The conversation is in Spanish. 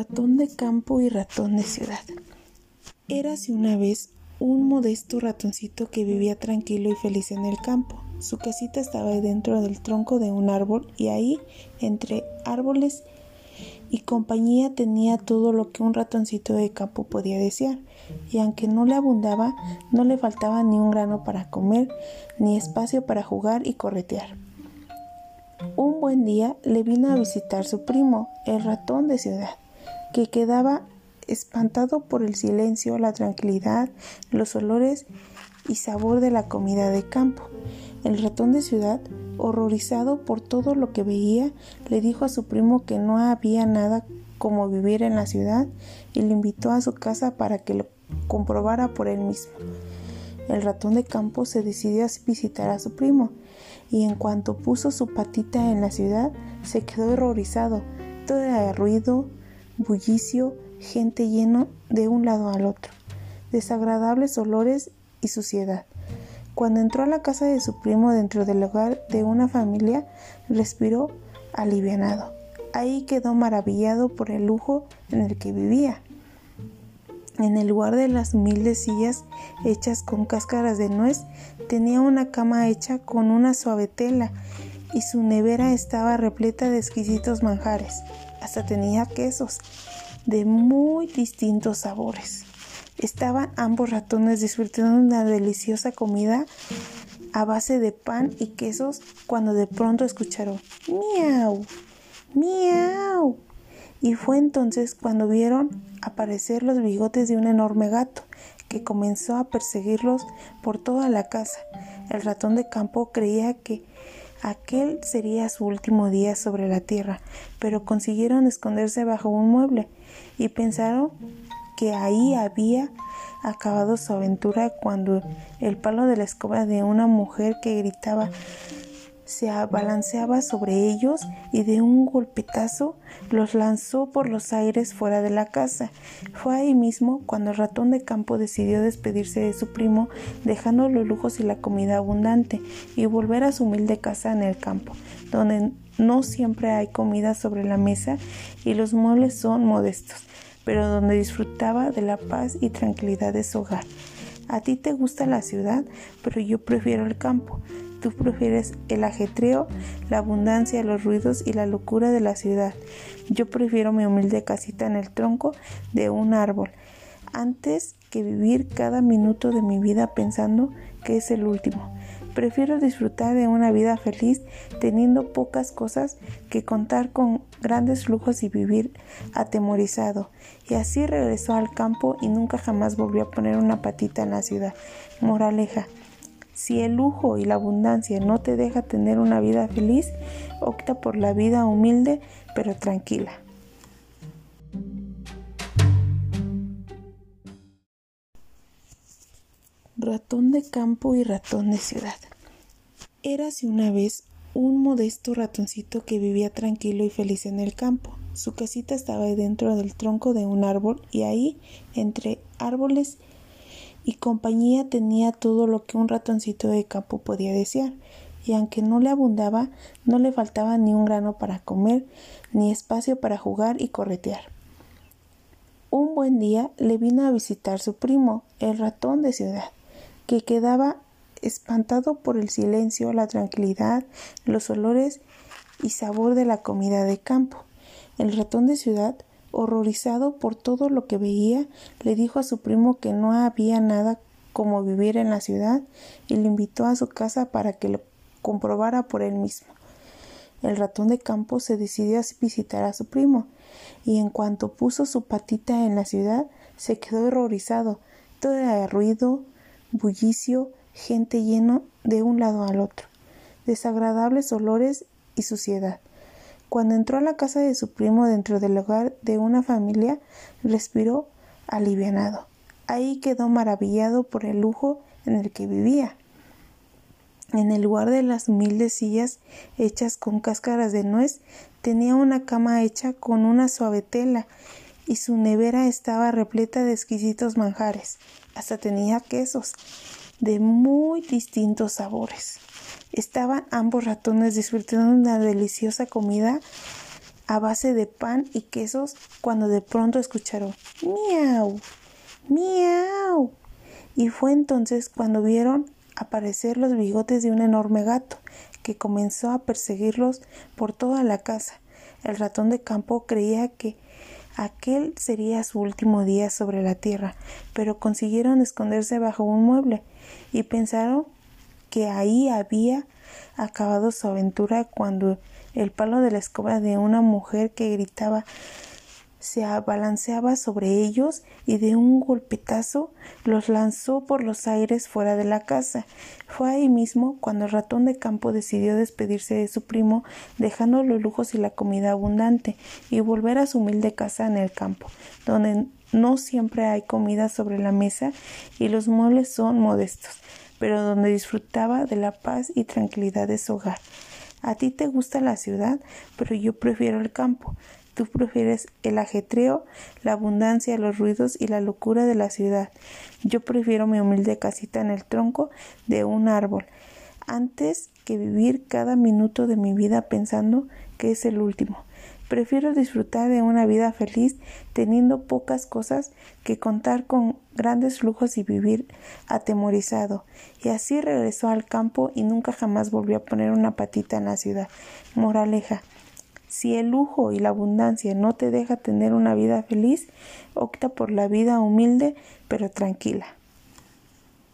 Ratón de campo y ratón de ciudad. Érase una vez un modesto ratoncito que vivía tranquilo y feliz en el campo. Su casita estaba dentro del tronco de un árbol y ahí, entre árboles y compañía, tenía todo lo que un ratoncito de campo podía desear. Y aunque no le abundaba, no le faltaba ni un grano para comer, ni espacio para jugar y corretear. Un buen día le vino a visitar su primo, el ratón de ciudad que quedaba espantado por el silencio, la tranquilidad, los olores y sabor de la comida de campo. El ratón de ciudad, horrorizado por todo lo que veía, le dijo a su primo que no había nada como vivir en la ciudad y le invitó a su casa para que lo comprobara por él mismo. El ratón de campo se decidió a visitar a su primo y en cuanto puso su patita en la ciudad se quedó horrorizado. Todo era ruido, bullicio, gente lleno de un lado al otro, desagradables olores y suciedad. Cuando entró a la casa de su primo dentro del hogar de una familia, respiró alivianado. Ahí quedó maravillado por el lujo en el que vivía. En el lugar de las humildes sillas hechas con cáscaras de nuez, tenía una cama hecha con una suave tela y su nevera estaba repleta de exquisitos manjares hasta tenía quesos de muy distintos sabores. Estaban ambos ratones disfrutando una deliciosa comida a base de pan y quesos cuando de pronto escucharon miau, miau. Y fue entonces cuando vieron aparecer los bigotes de un enorme gato que comenzó a perseguirlos por toda la casa. El ratón de campo creía que Aquel sería su último día sobre la tierra, pero consiguieron esconderse bajo un mueble y pensaron que ahí había acabado su aventura cuando el palo de la escoba de una mujer que gritaba se abalanceaba sobre ellos y de un golpetazo los lanzó por los aires fuera de la casa. Fue ahí mismo cuando el ratón de campo decidió despedirse de su primo, dejando los lujos y la comida abundante, y volver a su humilde casa en el campo, donde no siempre hay comida sobre la mesa y los muebles son modestos, pero donde disfrutaba de la paz y tranquilidad de su hogar. A ti te gusta la ciudad, pero yo prefiero el campo. Tú prefieres el ajetreo, la abundancia, los ruidos y la locura de la ciudad. Yo prefiero mi humilde casita en el tronco de un árbol, antes que vivir cada minuto de mi vida pensando que es el último. Prefiero disfrutar de una vida feliz teniendo pocas cosas que contar con grandes lujos y vivir atemorizado. Y así regresó al campo y nunca jamás volvió a poner una patita en la ciudad. Moraleja. Si el lujo y la abundancia no te deja tener una vida feliz, opta por la vida humilde pero tranquila. Ratón de campo y ratón de ciudad. Érase una vez un modesto ratoncito que vivía tranquilo y feliz en el campo. Su casita estaba dentro del tronco de un árbol y ahí, entre árboles y compañía tenía todo lo que un ratoncito de campo podía desear, y aunque no le abundaba, no le faltaba ni un grano para comer, ni espacio para jugar y corretear. Un buen día le vino a visitar su primo, el ratón de ciudad, que quedaba espantado por el silencio, la tranquilidad, los olores y sabor de la comida de campo. El ratón de ciudad horrorizado por todo lo que veía, le dijo a su primo que no había nada como vivir en la ciudad y le invitó a su casa para que lo comprobara por él mismo. El ratón de campo se decidió a visitar a su primo, y en cuanto puso su patita en la ciudad, se quedó horrorizado. Todo era ruido, bullicio, gente lleno de un lado al otro, desagradables olores y suciedad. Cuando entró a la casa de su primo dentro del hogar de una familia, respiró alivianado. Ahí quedó maravillado por el lujo en el que vivía. En el lugar de las humildes sillas hechas con cáscaras de nuez, tenía una cama hecha con una suave tela y su nevera estaba repleta de exquisitos manjares. Hasta tenía quesos de muy distintos sabores. Estaban ambos ratones disfrutando de una deliciosa comida a base de pan y quesos cuando de pronto escucharon miau, miau. Y fue entonces cuando vieron aparecer los bigotes de un enorme gato que comenzó a perseguirlos por toda la casa. El ratón de campo creía que aquel sería su último día sobre la tierra, pero consiguieron esconderse bajo un mueble y pensaron que ahí había acabado su aventura cuando el palo de la escoba de una mujer que gritaba se abalanceaba sobre ellos y de un golpetazo los lanzó por los aires fuera de la casa. Fue ahí mismo cuando el ratón de campo decidió despedirse de su primo, dejando los lujos y la comida abundante, y volver a su humilde casa en el campo, donde no siempre hay comida sobre la mesa y los muebles son modestos, pero donde disfrutaba de la paz y tranquilidad de su hogar. A ti te gusta la ciudad, pero yo prefiero el campo. Tú prefieres el ajetreo, la abundancia, los ruidos y la locura de la ciudad. Yo prefiero mi humilde casita en el tronco de un árbol, antes que vivir cada minuto de mi vida pensando que es el último. Prefiero disfrutar de una vida feliz teniendo pocas cosas que contar con grandes lujos y vivir atemorizado. Y así regresó al campo y nunca jamás volvió a poner una patita en la ciudad. Moraleja. Si el lujo y la abundancia no te deja tener una vida feliz, opta por la vida humilde pero tranquila.